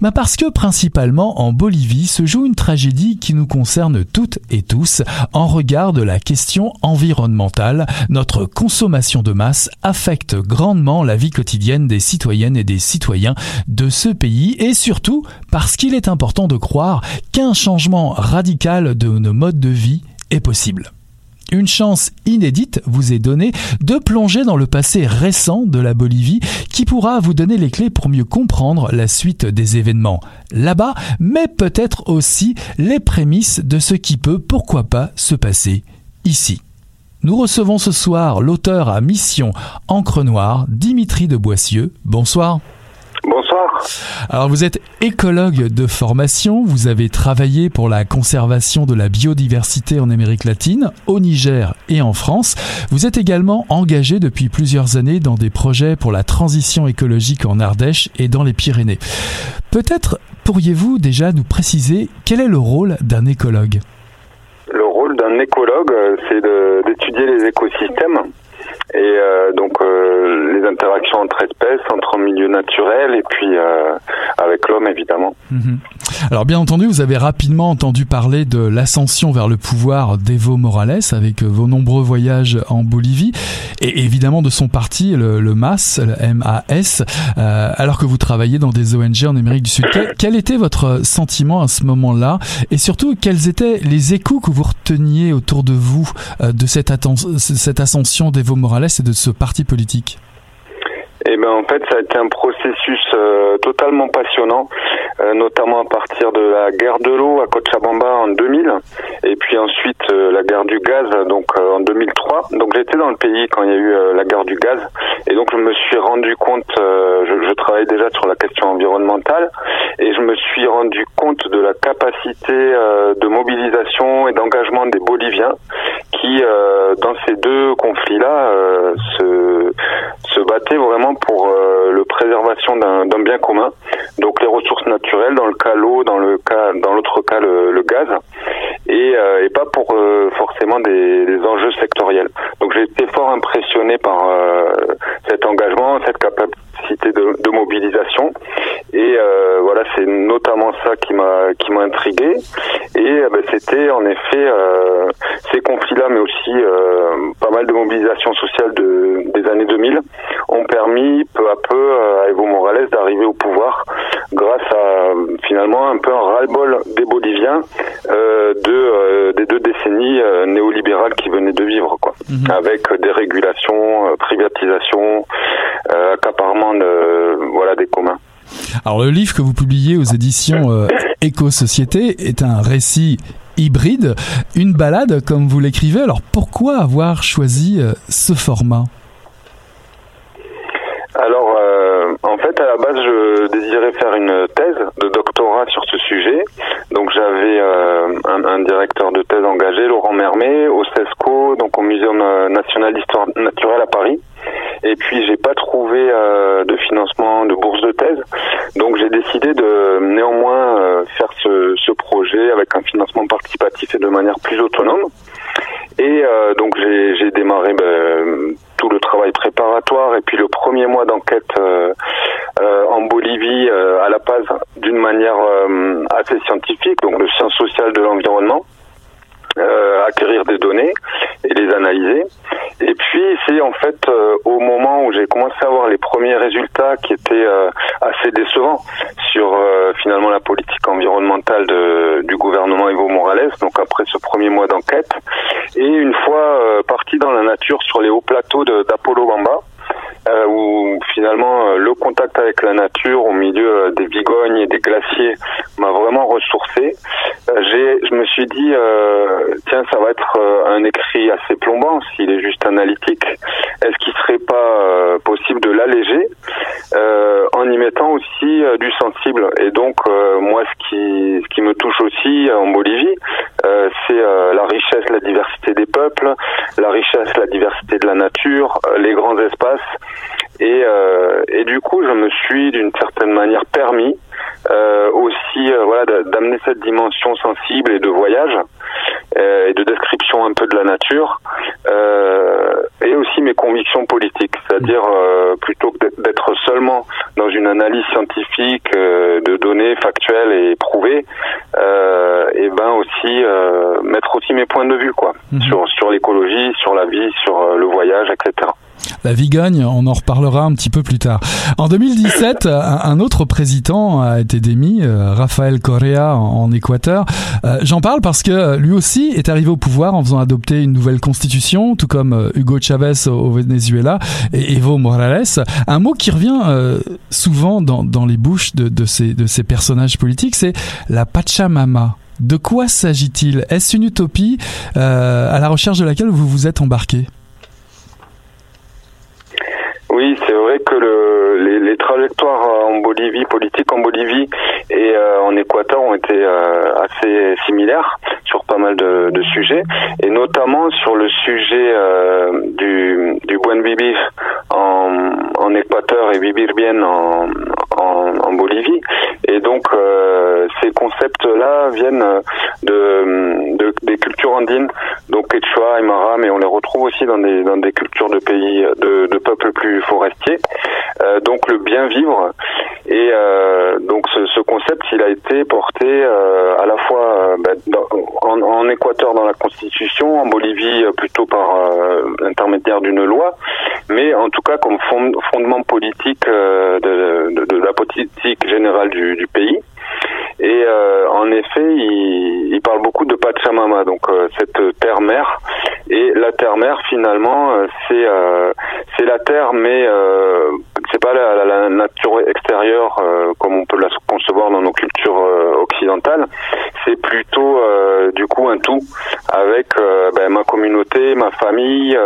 Bah Parce que principalement en Bolivie se joue une tragédie qui nous concerne toutes et tous en regard de la question environnementale. Notre consommation de masse affecte grandement la vie quotidienne des citoyennes et des citoyens de ce pays et surtout parce qu'il est important de croire qu'un changement radical de nos modes de vie est possible une chance inédite vous est donnée de plonger dans le passé récent de la Bolivie qui pourra vous donner les clés pour mieux comprendre la suite des événements là-bas, mais peut-être aussi les prémices de ce qui peut, pourquoi pas, se passer ici. Nous recevons ce soir l'auteur à mission Encre Noire, Dimitri de Boissieu. Bonsoir. Bonsoir. Alors vous êtes écologue de formation, vous avez travaillé pour la conservation de la biodiversité en Amérique latine, au Niger et en France. Vous êtes également engagé depuis plusieurs années dans des projets pour la transition écologique en Ardèche et dans les Pyrénées. Peut-être pourriez-vous déjà nous préciser quel est le rôle d'un écologue? Le rôle d'un écologue, c'est d'étudier les écosystèmes et euh, donc euh, les interactions entre espèces, entre milieux naturels et puis euh, avec l'homme évidemment. Mhm. Alors bien entendu, vous avez rapidement entendu parler de l'ascension vers le pouvoir d'Evo Morales avec vos nombreux voyages en Bolivie et évidemment de son parti, le, MAS, le MAS, alors que vous travaillez dans des ONG en Amérique du Sud. Quel, était votre sentiment à ce moment-là et surtout quels étaient les échos que vous reteniez autour de vous de cette, cette ascension d'Evo Morales et de ce parti politique? Et eh ben en fait, ça a été un processus euh, totalement passionnant, euh, notamment à partir de la guerre de l'eau à Cochabamba en 2000, et puis ensuite euh, la guerre du gaz donc en 2003. Donc j'étais dans le pays quand il y a eu la guerre du gaz, et donc je me suis rendu compte, je, je travaillais déjà sur la question environnementale, et je me suis rendu compte de la capacité de mobilisation et d'engagement des Boliviens qui, dans ces deux conflits-là, se, se battaient vraiment pour euh, le préservation d'un bien commun. Donc les ressources naturelles, dans le cas l'eau, dans le cas, dans l'autre cas le, gaz, et, euh, et, pas pour euh, forcément des, des, enjeux sectoriels. Donc j'ai été fort impressionné par cet engagement, cette capacité de, de mobilisation, et voilà, c'est notamment ça qui m'a qui m'a intrigué. Et ben, c'était en effet ces conflits-là, mais aussi pas mal de mobilisation sociale de, des années 2000 ont permis peu à peu à Evo Morales d'arriver au pouvoir grâce à finalement un peu un ras-le-bol des Boliviens euh, de, euh, des deux décennies euh, néolibérales qui venaient de vivre, quoi, mhm. avec des régulations, privatisation, accaparement de, voilà, des communs. Alors le livre que vous publiez aux éditions Éco-Société est un récit hybride, une balade comme vous l'écrivez. Alors pourquoi avoir choisi ce format? Alors, euh, en fait, à la base, je désirais faire une thèse de doctorat sur ce sujet. Donc, j'avais euh, un, directeur de thèse engagé, Laurent Mermet, au CESCO, donc au Muséum national d'histoire naturelle à Paris. Et puis, j'ai pas trouvé euh, de financement de bourse de thèse. Donc, j'ai décidé de néanmoins faire ce, ce, projet avec un financement participatif et de manière plus autonome. Et donc, j'ai démarré ben, tout le travail préparatoire et puis le premier mois d'enquête euh, euh, en Bolivie euh, à la base d'une manière assez scientifique, donc le sciences sociales de l'environnement. Euh, acquérir des données et les analyser. Et puis c'est en fait euh, au moment où j'ai commencé à voir les premiers résultats qui étaient euh, assez décevants sur finalement la politique environnementale du gouvernement Evo Morales. Donc après ce premier mois d'enquête et une fois parti dans la nature sur les hauts plateaux d'Apollo Bamba euh, où finalement euh, le contact avec la nature au milieu euh, des vigognes et des glaciers m'a vraiment ressourcé. Euh, j'ai, je me suis dit, tiens, ça va être un écrit assez plombant s'il est juste analytique. Est-ce qu'il serait pas possible de l'alléger en y mettant aussi du sensible? Et donc, moi, ce qui, ce qui me touche aussi en Bolivie, c'est la richesse, la diversité des peuples, la richesse, la diversité de la nature, les grands espaces. Et, euh, et du coup, je me suis d'une certaine manière permis euh, aussi euh, voilà d'amener cette dimension sensible et de voyage euh, et de description un peu de la nature euh, et aussi mes convictions politiques, c'est-à-dire euh, plutôt que d'être seulement dans une analyse scientifique de données factuelles et prouvées, et ben aussi mettre aussi mes points de vue quoi mhm. sur sur l'écologie, sur la vie, sur le voyage, etc. La Vigogne, on en reparlera un petit peu plus tard. En 2017, un autre président a été démis, euh, Rafael Correa en, Équateur. Euh, j'en parle parce que lui aussi est arrivé au pouvoir en faisant adopter une nouvelle constitution, tout comme euh, Hugo Chavez au Venezuela et Evo Morales. Un mot qui revient souvent dans, les bouches de ces personnages politiques, c'est la Pachamama. De quoi s'agit-il? Est-ce une utopie à la recherche de laquelle vous vous êtes embarqué? Oui, c'est vrai que le, les, les, trajectoires en Bolivie, politiques en Bolivie et euh, en Équateur ont été euh, assez similaires sur pas mal de, de, sujets, et notamment sur le sujet euh, du, du buen vivir en, en Équateur et vivir en, en, en Bolivie. Et donc ces concepts-là viennent de, de, des cultures andines, donc Quechua, Aymara, mais on les retrouve aussi dans des, dans des cultures de pays, de, de peuples plus forestier. Euh, donc le bien vivre. Et euh, donc ce, ce, concept, il a été porté euh, à la fois ben, en, en, Équateur dans la Constitution, en Bolivie plutôt par l'intermédiaire d'une loi, mais en tout cas comme fondement politique de, de, de, la politique générale du, du pays. Et euh, en effet, il, il, parle beaucoup de Pachamama, donc euh, cette terre-mère. Et la terre-mère, finalement, euh, c'est c'est la terre, mais c'est pas la, la, nature extérieure euh, comme on peut la concevoir dans nos cultures euh, occidentales. C'est plutôt du coup un tout avec ben, ma communauté, ma famille,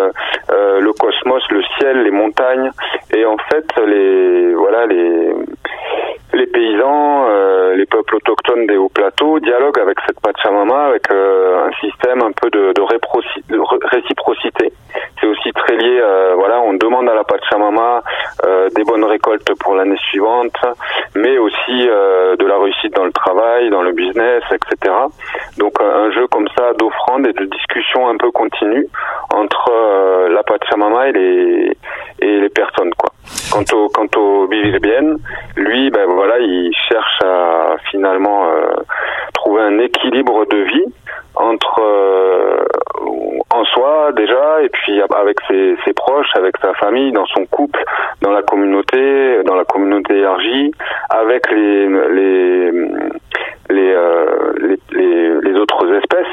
le cosmos, le ciel, les montagnes et en fait les voilà les les paysans, euh, les peuples autochtones des hauts plateaux dialoguent avec cette Pachamama avec euh, un système un peu de, de, réciprocité. C'est aussi très lié, euh, voilà, on demande à la Pachamama des bonnes récoltes pour l'année suivante, mais aussi de la réussite dans le travail, dans le business, etc. Donc un jeu comme ça d'offrande et de discussion un peu continue entre la Pachamama et les, et les personnes, quoi. Quant au, quant au bien, lui, ben voilà, il cherche à finalement euh, trouver un équilibre de vie entre euh, en soi déjà et puis avec ses, ses, proches, avec sa famille, dans son couple, dans la communauté, dans la communauté élargie, avec les les les, euh, les, les, les autres espèces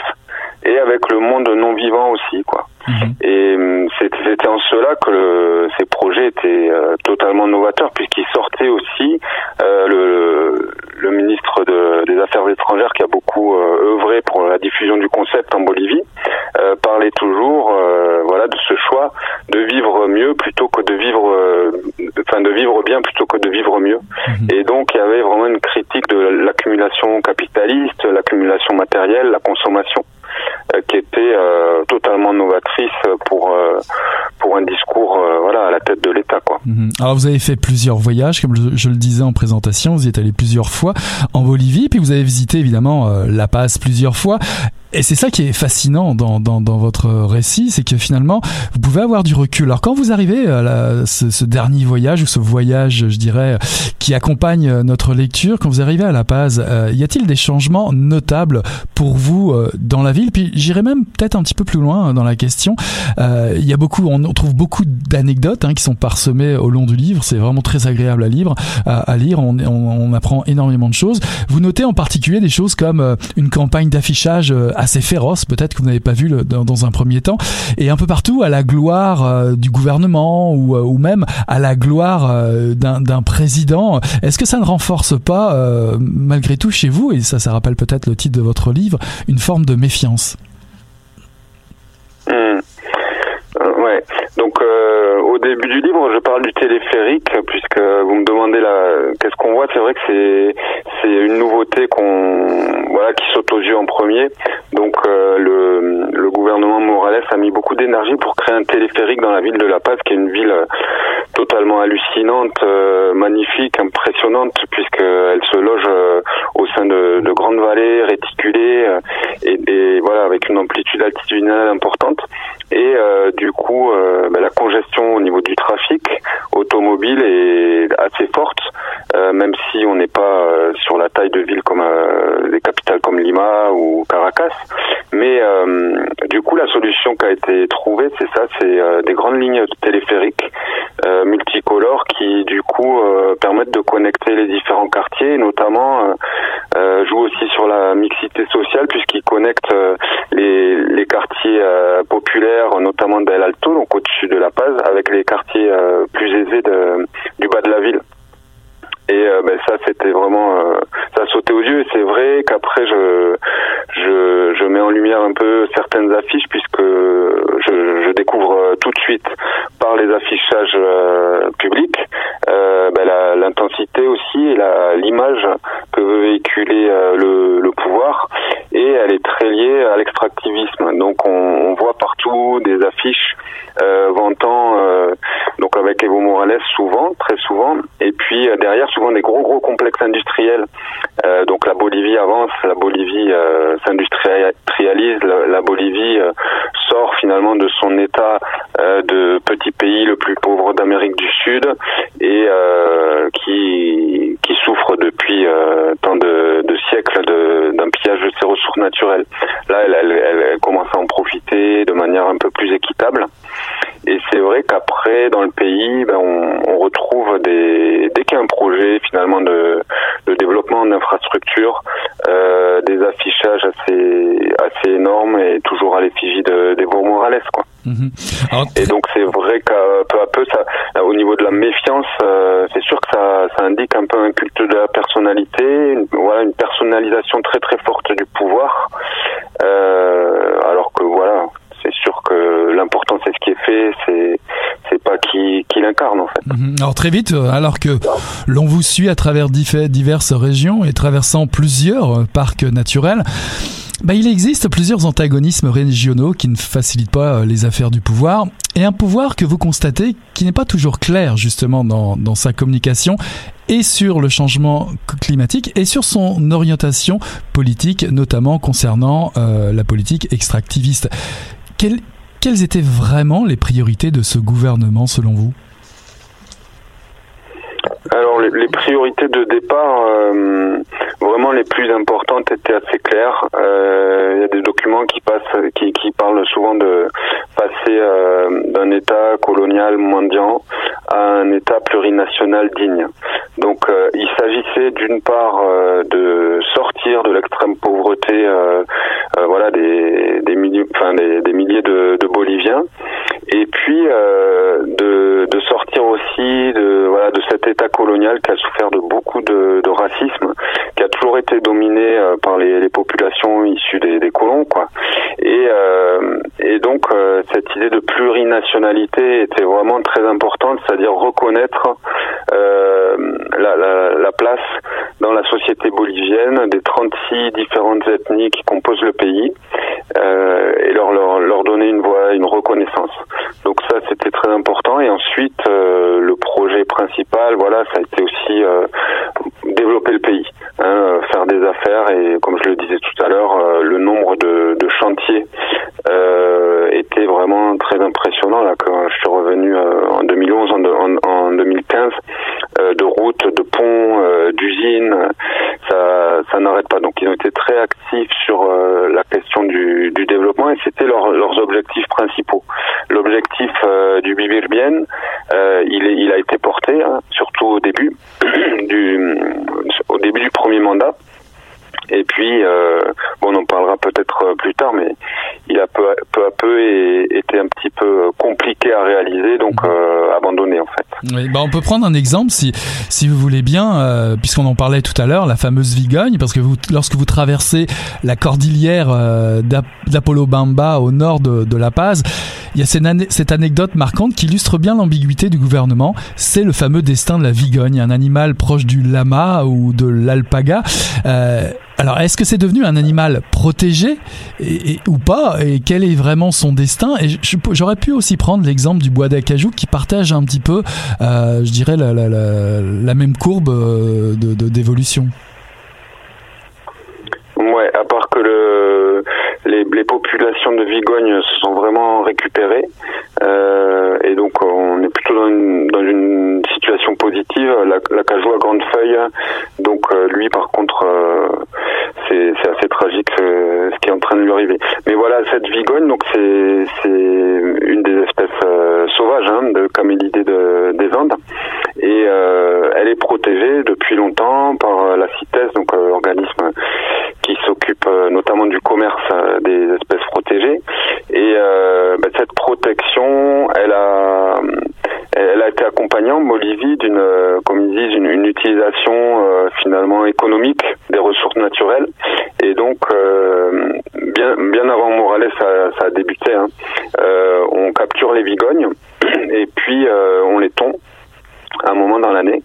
et avec le monde non vivant aussi quoi. Mhm. Et hum, c'était en cela que ces projets étaient euh, totalement novateurs puisqu'ils sortaient aussi euh, le, le, ministre de, des Affaires étrangères qui a beaucoup euh, œuvré pour la diffusion du concept en Bolivie parlait toujours voilà de ce choix de vivre mieux plutôt que de vivre enfin de vivre bien plutôt que de vivre mieux. Mhm. Et donc il y avait vraiment une critique de l'accumulation capitaliste, l'accumulation matérielle, la consommation. Euh, qui était euh, totalement novatrice pour euh, pour un discours voilà à la tête de l'État quoi. Mhm. Alors vous avez fait plusieurs voyages comme je, le disais en présentation, vous y êtes allé plusieurs fois en Bolivie puis vous avez visité évidemment La Paz plusieurs fois et c'est ça qui est fascinant dans, dans, dans votre récit, c'est que finalement, vous pouvez avoir du recul. Alors quand vous arrivez à la, ce, ce, dernier voyage, ou ce voyage, je dirais, qui accompagne notre lecture, quand vous arrivez à La Paz, euh, y a-t-il des changements notables pour vous euh, dans la ville Puis j'irai même peut-être un petit peu plus loin hein, dans la question. Euh, il y a beaucoup, on trouve beaucoup d'anecdotes hein, qui sont parsemées au long du livre. C'est vraiment très agréable à lire. À, lire, on, apprend énormément de choses. Vous notez en particulier des choses comme une campagne d'affichage assez féroce, peut-être que vous n'avez pas vu dans, un premier temps, et un peu partout à la gloire euh, du gouvernement ou, euh, même à la gloire euh, d'un président. Est-ce que ça ne renforce pas, malgré tout, chez vous, et ça, ça rappelle peut-être le titre de votre livre, une forme de méfiance? Mmh. Donc au début du livre, je parle du téléphérique puisque vous me demandez là qu'est-ce qu'on voit. C'est vrai que c'est c'est une nouveauté qu'on voilà qui saute aux yeux en premier. Donc euh, le, le, gouvernement Morales a mis beaucoup d'énergie pour créer un téléphérique dans la ville de La Paz, qui est une ville euh, totalement hallucinante, euh, magnifique, impressionnante, puisqu'elle se loge au sein de, de, grandes vallées réticulées et, et, voilà avec une amplitude altitudinale importante. Et du coup, bah, la congestion au niveau du trafic automobile est assez forte, même si on n'est pas sur la taille de ville comme des capitales comme Lima ou Caracas. Mais euh, du coup, la solution qui a été trouvée, c'est ça, c'est euh, des grandes lignes téléphériques euh, multicolores qui, du coup, permettent de connecter les différents quartiers, notamment jouent aussi sur la mixité sociale puisqu'ils connectent les, les, quartiers populaires, notamment d'El Alto, donc au-dessus de La Paz, avec les quartiers plus aisés du bas de la ville. Et ben, ça, c'était vraiment, ça a sauté aux yeux. C'est vrai qu'après, je, je, je, mets en lumière un peu certaines affiches puisque je, je découvre euh, tout de suite par les affichages euh, publics euh, ben l'intensité aussi et l'image que veut véhiculer euh, le, le, pouvoir et elle est très liée à l'extractivisme. Donc on, on, voit partout des affiches vantant donc avec Evo Morales souvent, très souvent, et puis derrière souvent des gros gros complexes industriels. donc la Bolivie avance, la Bolivie s'industrialise, la, Bolivie euh, sort finalement de son état euh, de petit pays le plus pauvre d'Amérique du Sud et euh, qui, qui souffre depuis tant de, de siècles d'un pillage de ses ressources naturelles. Là, elle, elle, elle, commence à en profiter de manière un peu plus équitable. Et c'est vrai qu'après, dans le pays, ben, on, on, retrouve des dès qu'il y a un projet finalement de, de développement d'infrastructures, euh, des affichages assez assez énormes et toujours à l'effigie d'Evo Morales, quoi. Mhm. Et donc c'est vrai qu'à peu à peu, ça, au niveau de la méfiance confiance, c'est sûr que ça, ça indique un peu un culte de la personnalité, une, voilà, une personnalisation très très forte du pouvoir. alors que voilà, c'est sûr que l'important c'est ce qui est fait, c'est c'est pas qui, l'incarne en fait. Mhm. Alors très vite, alors que l'on vous suit à travers diverses régions et traversant plusieurs parcs naturels, bah, il existe plusieurs antagonismes régionaux qui ne facilitent pas euh, les affaires du pouvoir, et un pouvoir que vous constatez qui n'est pas toujours clair justement dans, sa communication et sur le changement climatique et sur son orientation politique, notamment concernant euh, la politique extractiviste. Quelles, quelles étaient vraiment les priorités de ce gouvernement selon vous? Alors les, priorités de départ, euh, vraiment les plus importantes étaient assez claires. Euh, il y a des documents qui passent, qui, parlent souvent de passer euh, d'un État colonial mendiant à un État plurinational digne. Donc il s'agissait d'une part de sortir de l'extrême pauvreté, voilà des milliers de, de, Boliviens, et puis de, de sortir aussi de voilà de cet État colonial qui a souffert de beaucoup de, de racisme, qui a toujours été dominé euh, par les, les, populations issues des, des, colons, quoi. Et, euh, et donc euh, cette idée de plurinationalité était vraiment très importante, c'est-à-dire reconnaître euh, la, la, la, place dans la société bolivienne des 36 différentes ethnies qui composent le pays et leur, leur, leur donner une voix, une reconnaissance. Donc ça c'était très important. Et ensuite le projet principal, voilà, ça a été aussi euh, développer le pays, hein, euh, faire des affaires et comme je le disais tout à l'heure, euh, le nombre de, de chantiers était vraiment très impressionnant là quand je suis revenu en 2011, en, en, 2015, de routes, de ponts, d'usines, ça, ça n'arrête pas. Donc ils ont été très actifs sur la question du, du développement et c'était leur, leurs objectifs principaux. L'objectif du Bibirbienne, il, il a été porté, hein, surtout au début du au début du premier mandat. Et puis, euh, bon, on en parlera peut-être euh, plus tard, mais il a peu, peu à peu été un petit peu compliqué à réaliser, donc mhm. euh, abandonné en fait. Bah on peut prendre un exemple, si, si vous voulez bien, euh, puisqu'on en parlait tout à l'heure, la fameuse Vigogne, parce que vous, lorsque vous traversez la cordillère euh, d'Apollo Bamba au nord de, de La Paz, il y a cette, cette anecdote marquante qui illustre bien l'ambiguïté du gouvernement. C'est le fameux destin de la Vigogne, un animal proche du lama ou de l'alpaga. Euh, alors, est-ce que c'est devenu un animal protégé ou pas Et quel est vraiment son destin? Et j'aurais pu aussi prendre l'exemple du bois d'acajou qui partage un petit peu, euh, je dirais, la, même courbe euh, d'évolution. Ouais, à part que le, les, populations de Vigogne se sont vraiment récupérées euh, et donc on est plutôt dans une, dans une situation positive. La, la à grande feuille, donc euh, lui par contre euh, c'est assez tragique euh, ce qui est en train de lui arriver. Mais voilà cette Vigogne, donc c'est une des espèces euh, sauvages hein, de camélidés de, des Andes et elle est protégée depuis longtemps par la CITES, donc organisme qui s'occupe euh, notamment du commerce euh, des espèces protégées. Et euh, bah, cette protection, elle a, elle a été accompagnée en Bolivie d'une, comme ils disent, une, utilisation finalement économique des ressources naturelles. Et donc, bien, bien avant Morales, ça, ça a débuté. Hein. on capture les vigognes (clears throat) et puis on les tond un moment dans l'année.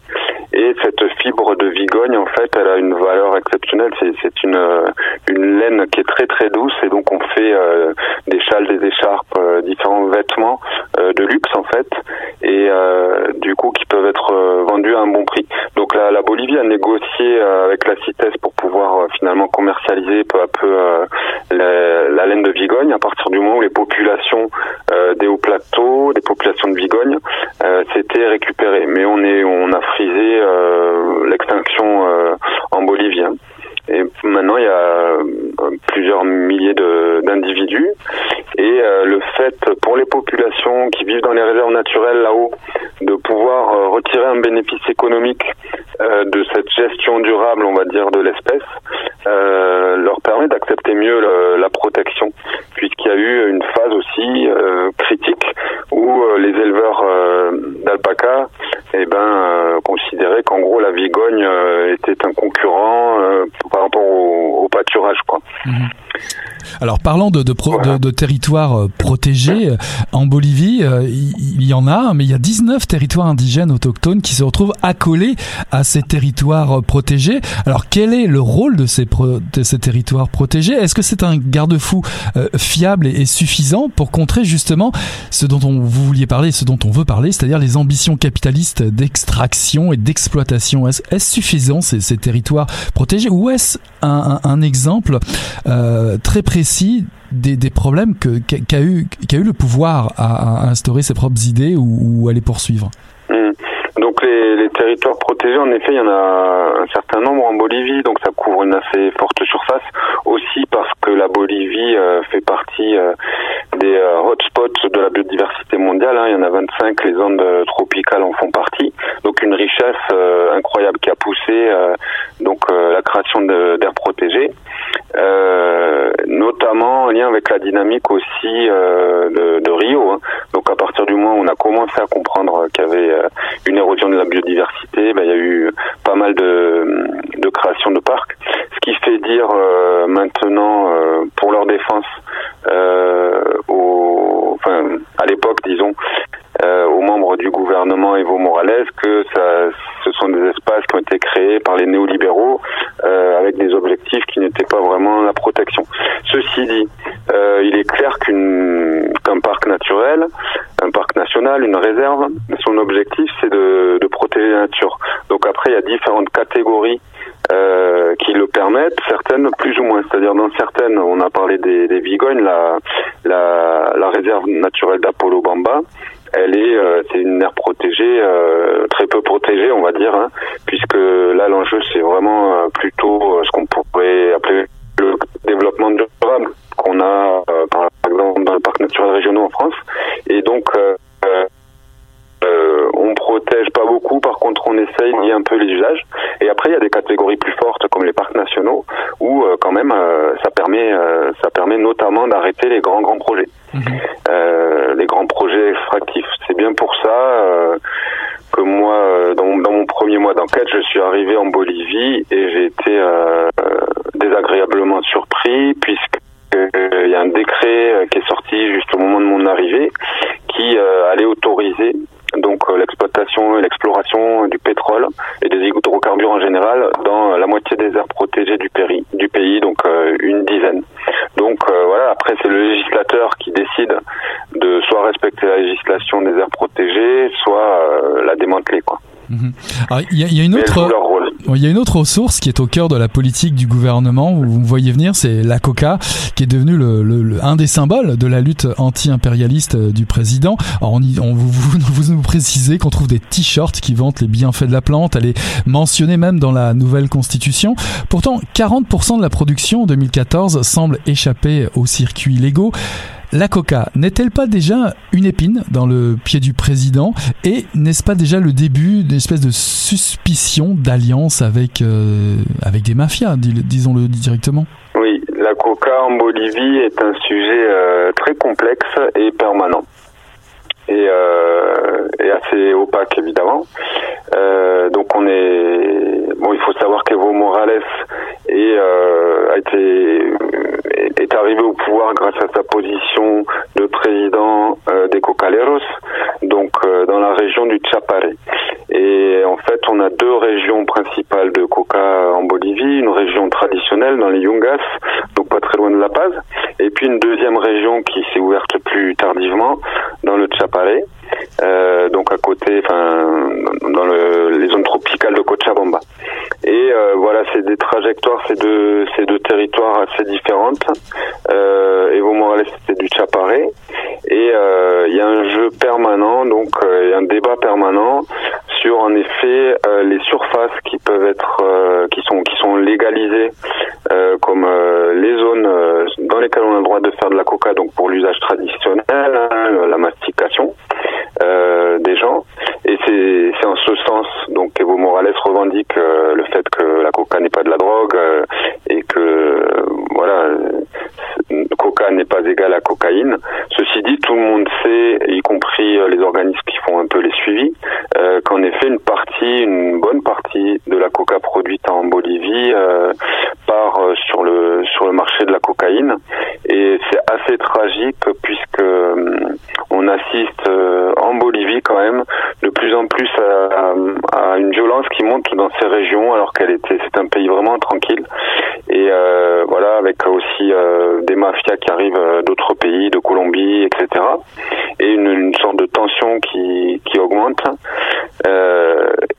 Et cette fibre de Vigogne, en fait, elle a une valeur exceptionnelle. C'est une, euh, une laine qui est très très douce et donc on fait euh, des châles, des écharpes, euh, différents vêtements de luxe en fait, et du coup qui peuvent être vendus à un bon prix. Donc la, la Bolivie a négocié avec la CITES pour pouvoir finalement commercialiser peu à peu la, la, laine de Vigogne à partir du moment où les populations des hauts plateaux, des populations de Vigogne, s'étaient récupérées mais on a frisé euh, l'extinction euh, en Bolivie. Hein. Et maintenant, il y a euh, plusieurs milliers d'individus. Et le fait, pour les populations qui vivent dans les réserves naturelles là-haut, de pouvoir retirer un bénéfice économique de cette gestion durable, on va dire, de l'espèce, leur permet d'accepter mieux la protection, puisqu'il y a eu une phase aussi critique où les éleveurs d'alpaca eh ben, considérait qu'en gros la Vigogne était un concurrent par rapport au, pâturage. Quoi. Mhm. Alors parlant de, de, de, territoires euh, protégés, euh, en Bolivie, euh, il y, en a, mais il y a 19 territoires indigènes autochtones qui se retrouvent accolés à ces territoires protégés. Alors quel est le rôle de ces, de ces territoires protégés? Est-ce que c'est un garde-fou fiable et, suffisant pour contrer justement ce dont on, vous vouliez parler, ce dont on veut parler, c'est-à-dire les ambitions capitalistes d'extraction et d'exploitation? Est-ce suffisant ces, ces, territoires protégés? Ou est-ce un, un, un, exemple euh, très précis des, des problèmes qu'a eu qu'a eu le pouvoir à, instaurer ses propres idées ou, ou à les poursuivre. Mmh. Donc les, les, territoires protégés, en effet, il y en a un certain nombre en Bolivie, donc ça couvre une assez forte surface, aussi parce que la Bolivie euh, fait partie euh, des euh, hotspots de la biodiversité mondiale. Hein. Il y en a 25, les zones tropicales en font partie. Donc une richesse incroyable qui a poussé donc la création d'aires protégées. Euh, notamment en lien avec la dynamique aussi euh, de, de, Rio. Hein. Donc à partir du moment où on a commencé à comprendre qu'il y avait euh, une érosion de la biodiversité, ben, il y a eu pas mal de, de création de parcs, ce qui fait dire maintenant pour leur défense au, enfin, à l'époque disons euh, aux membres du gouvernement Evo Morales que ça, ce sont des espaces qui ont été créés par les néolibéraux euh, avec des objectifs qui n'étaient pas vraiment la protection. Ceci dit, euh, il est clair qu'un parc naturel, un parc national, une réserve, son objectif c'est de, de protéger la nature. Donc après, il y a différentes catégories euh, qui le permettent, certaines plus ou moins. C'est-à-dire dans certaines, on a parlé des, des Vigognes, la, la, la réserve naturelle d'Apollo Bamba, elle est, euh, c'est une aire protégée, euh, très peu protégée, on va dire, hein, puisque là l'enjeu c'est vraiment euh, plutôt ce qu'on pourrait appeler le développement durable qu'on a par exemple dans le parc naturel régionaux en France, et donc on protège pas beaucoup, par contre on essaye d'y un peu les usages. Et après il y a des catégories plus fortes comme les parcs nationaux où quand même ça permet ça permet notamment d'arrêter les grands grands projets. Mhm. Euh, les grands projets extractifs. C'est bien pour ça euh, que moi, euh, dans, dans, mon premier mois d'enquête, je suis arrivé en Bolivie et j'ai été désagréablement surpris puisque il y a un décret qui est sorti juste au moment de mon arrivée qui allait autoriser donc l'exploitation et l'exploration du pétrole et des hydrocarbures en général dans la moitié des aires protégées du, pays, du pays, donc une dizaine. Donc voilà, après c'est le législateur qui décide de soit respecter la législation des aires protégées, soit euh, la démanteler. Quoi. Mhm. Il y, a une autre, il y a une autre ressource qui est au cœur de la politique du gouvernement. Vous me voyez venir, c'est la Coca, qui est devenu le, un des symboles de la lutte anti-impérialiste euh, du président. Alors on, on vous, vous, (laughs) vous, nous précisez qu'on trouve des t-shirts qui vantent les bienfaits de la plante. Elle est mentionnée même dans la nouvelle constitution. Pourtant, 40% de la production en 2014 semble échapper aux circuits légaux. La coca n'est-elle pas déjà une épine dans le pied du président et n'est-ce pas déjà le début d'une espèce de suspicion d'alliance avec, euh, avec des mafias, disons-le directement? Oui, la coca en Bolivie est un sujet euh, très complexe et permanent. Et, euh, et, assez opaque évidemment. Euh, donc on est bon, il faut savoir qu'Evo Morales euh, a été est arrivé au pouvoir grâce à sa position de président euh, des Cocaleros, donc euh, dans la région du Chapare. Et en fait, on a deux régions principales de coca en Bolivie, une région traditionnelle dans les Yungas, donc pas très loin de La Paz, et puis une deuxième région qui s'est ouverte plus tardivement dans le Chapare. Euh, donc à côté, enfin dans le, les zones tropicales de Cochabamba. Et euh, voilà, c'est des trajectoires, c'est deux, c'est deux territoires assez différentes. Euh, Evo Morales c'était du Chaparé, et euh, il y a un jeu permanent, donc il y a un débat permanent sur en effet les surfaces qui peuvent être, qui sont qui sont légalisées comme les zones dans lesquelles on a le droit de faire de la coca, donc pour l'usage traditionnel, hein, la mastication. Euh, des gens. Et c'est en ce sens donc Evo Morales revendique euh, le fait que la coca n'est pas de la drogue euh, et que voilà coca n'est pas égal à cocaïne. Ceci dit, tout le monde sait, y compris euh, les organismes qui font un peu les suivis, euh, qu'en effet une partie, une bonne partie de la coca produite en Bolivie euh, part euh, sur le sur le marché de la cocaïne et c'est assez tragique puisque euh, on assiste euh, en Bolivie quand même de plus en plus à, une violence qui monte dans ces régions alors qu'elle était c'est un pays vraiment tranquille. Et euh, voilà avec aussi euh, des mafias qui arrivent euh, d'autres pays de Colombie etc et une, une sorte de tension qui, qui augmente.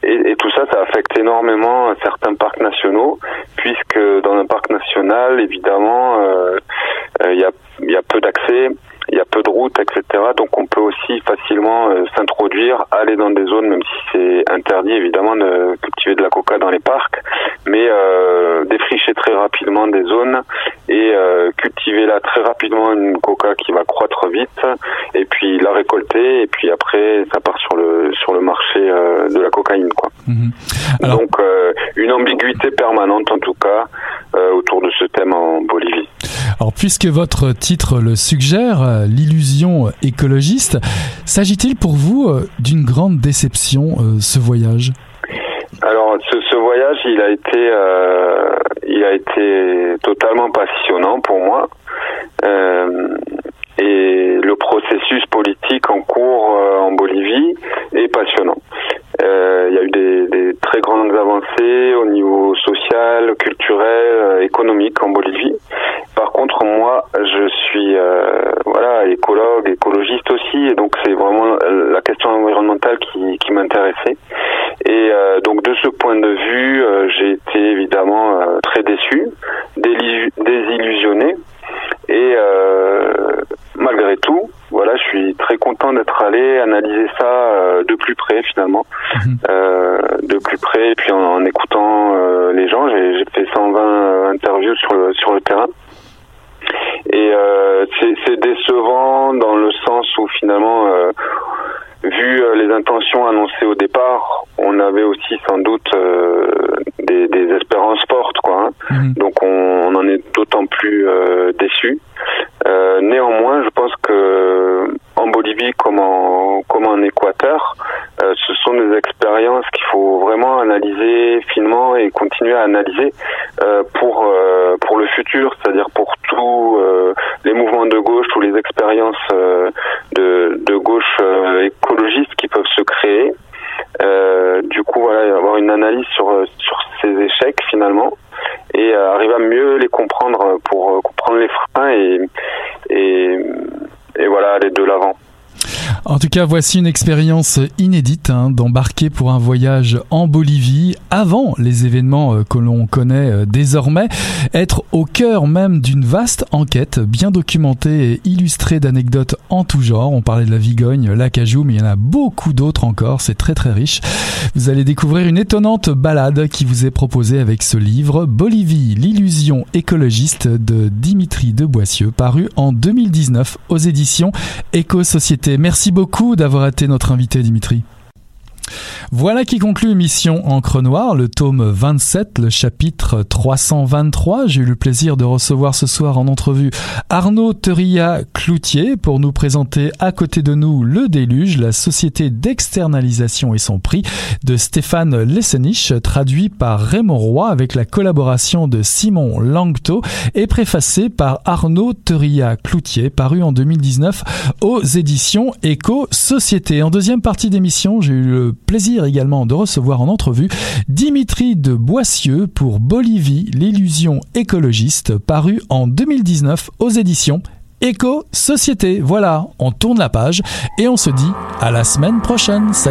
Et, tout ça ça affecte énormément certains parcs nationaux puisque dans un parc national évidemment il y a peu d'accès il y a peu de routes, etc. Donc on peut aussi facilement euh, s'introduire, aller dans des zones, même si c'est interdit évidemment de cultiver de la coca dans les parcs, mais euh, très rapidement des zones et euh, cultiver là très rapidement une coca qui va croître vite, et puis la récolter, et puis après ça part sur le sur le marché euh, de la cocaïne, quoi. Mhm. Donc une ambiguïté permanente en tout cas autour de ce thème en Bolivie. Alors puisque votre titre le suggère, euh, l'illusion écologiste, s'agit-il pour vous euh, d'une grande déception euh, ce voyage? Alors ce, voyage, il a été, il a été totalement passionnant pour moi. et le processus politique en cours en Bolivie est passionnant. Il y a eu des, des, très grandes avancées au niveau social, culturel, économique en Bolivie. Par contre, moi, je suis euh, voilà écologue, écologiste aussi, et donc c'est vraiment la question environnementale qui, qui m'intéressait. Et euh, donc de ce point de vue, euh, j'ai été évidemment très déçu, désillusionné, et malgré tout, voilà, je suis très content d'être allé analyser ça de plus près finalement, mhm. de plus près, et puis en, écoutant les gens, j'ai fait 120 interviews sur le sur le terrain. Et euh, c'est décevant dans le sens où finalement, euh, vu euh, les intentions annoncées au départ, on avait aussi sans doute des, des, espérances fortes, quoi. Hein. Mhm. Donc on, on, en est d'autant plus déçu. néanmoins, je pense que Bolivie comme en, comme en Équateur, euh, ce sont des expériences qu'il faut vraiment analyser finement et continuer à analyser euh, pour euh, pour le futur, c'est-à-dire pour tous les mouvements de gauche, toutes les expériences de, de gauche écologistes qui peuvent se créer. du coup, voilà, avoir une analyse sur sur ces échecs finalement et arriver à mieux les comprendre pour comprendre les freins et et, et voilà aller de l'avant. En tout cas, voici une expérience inédite hein, d'embarquer pour un voyage en Bolivie avant les événements euh, que l'on connaît euh, désormais, être au cœur même d'une vaste enquête bien documentée et illustrée d'anecdotes en tout genre. On parlait de la Vigogne, l'acajou, mais il y en a beaucoup d'autres encore, c'est très très riche. Vous allez découvrir une étonnante balade qui vous est proposée avec ce livre, Bolivie, l'illusion écologiste de Dimitri de Boissieu, paru en 2019 aux éditions Éco-Société. Merci beaucoup d'avoir été notre invité, Dimitri. Voilà qui conclut Mission Encre Noire, le tome 27, le chapitre 323. J'ai eu le plaisir de recevoir ce soir en entrevue Arnaud Teria Cloutier pour nous présenter à côté de nous Le Déluge, la société d'externalisation et son prix de Stéphane Lessenich, traduit par Raymond Roy avec la collaboration de Simon Langto et préfacé par Arnaud Teria Cloutier, paru en 2019 aux éditions Eco Société. En deuxième partie d'émission, j'ai eu le plaisir également de recevoir en entrevue Dimitri de Boissieu pour Bolivie, l'illusion écologiste, paru en 2019 aux éditions Éco Société. Voilà, on tourne la page et on se dit à la semaine prochaine. Salut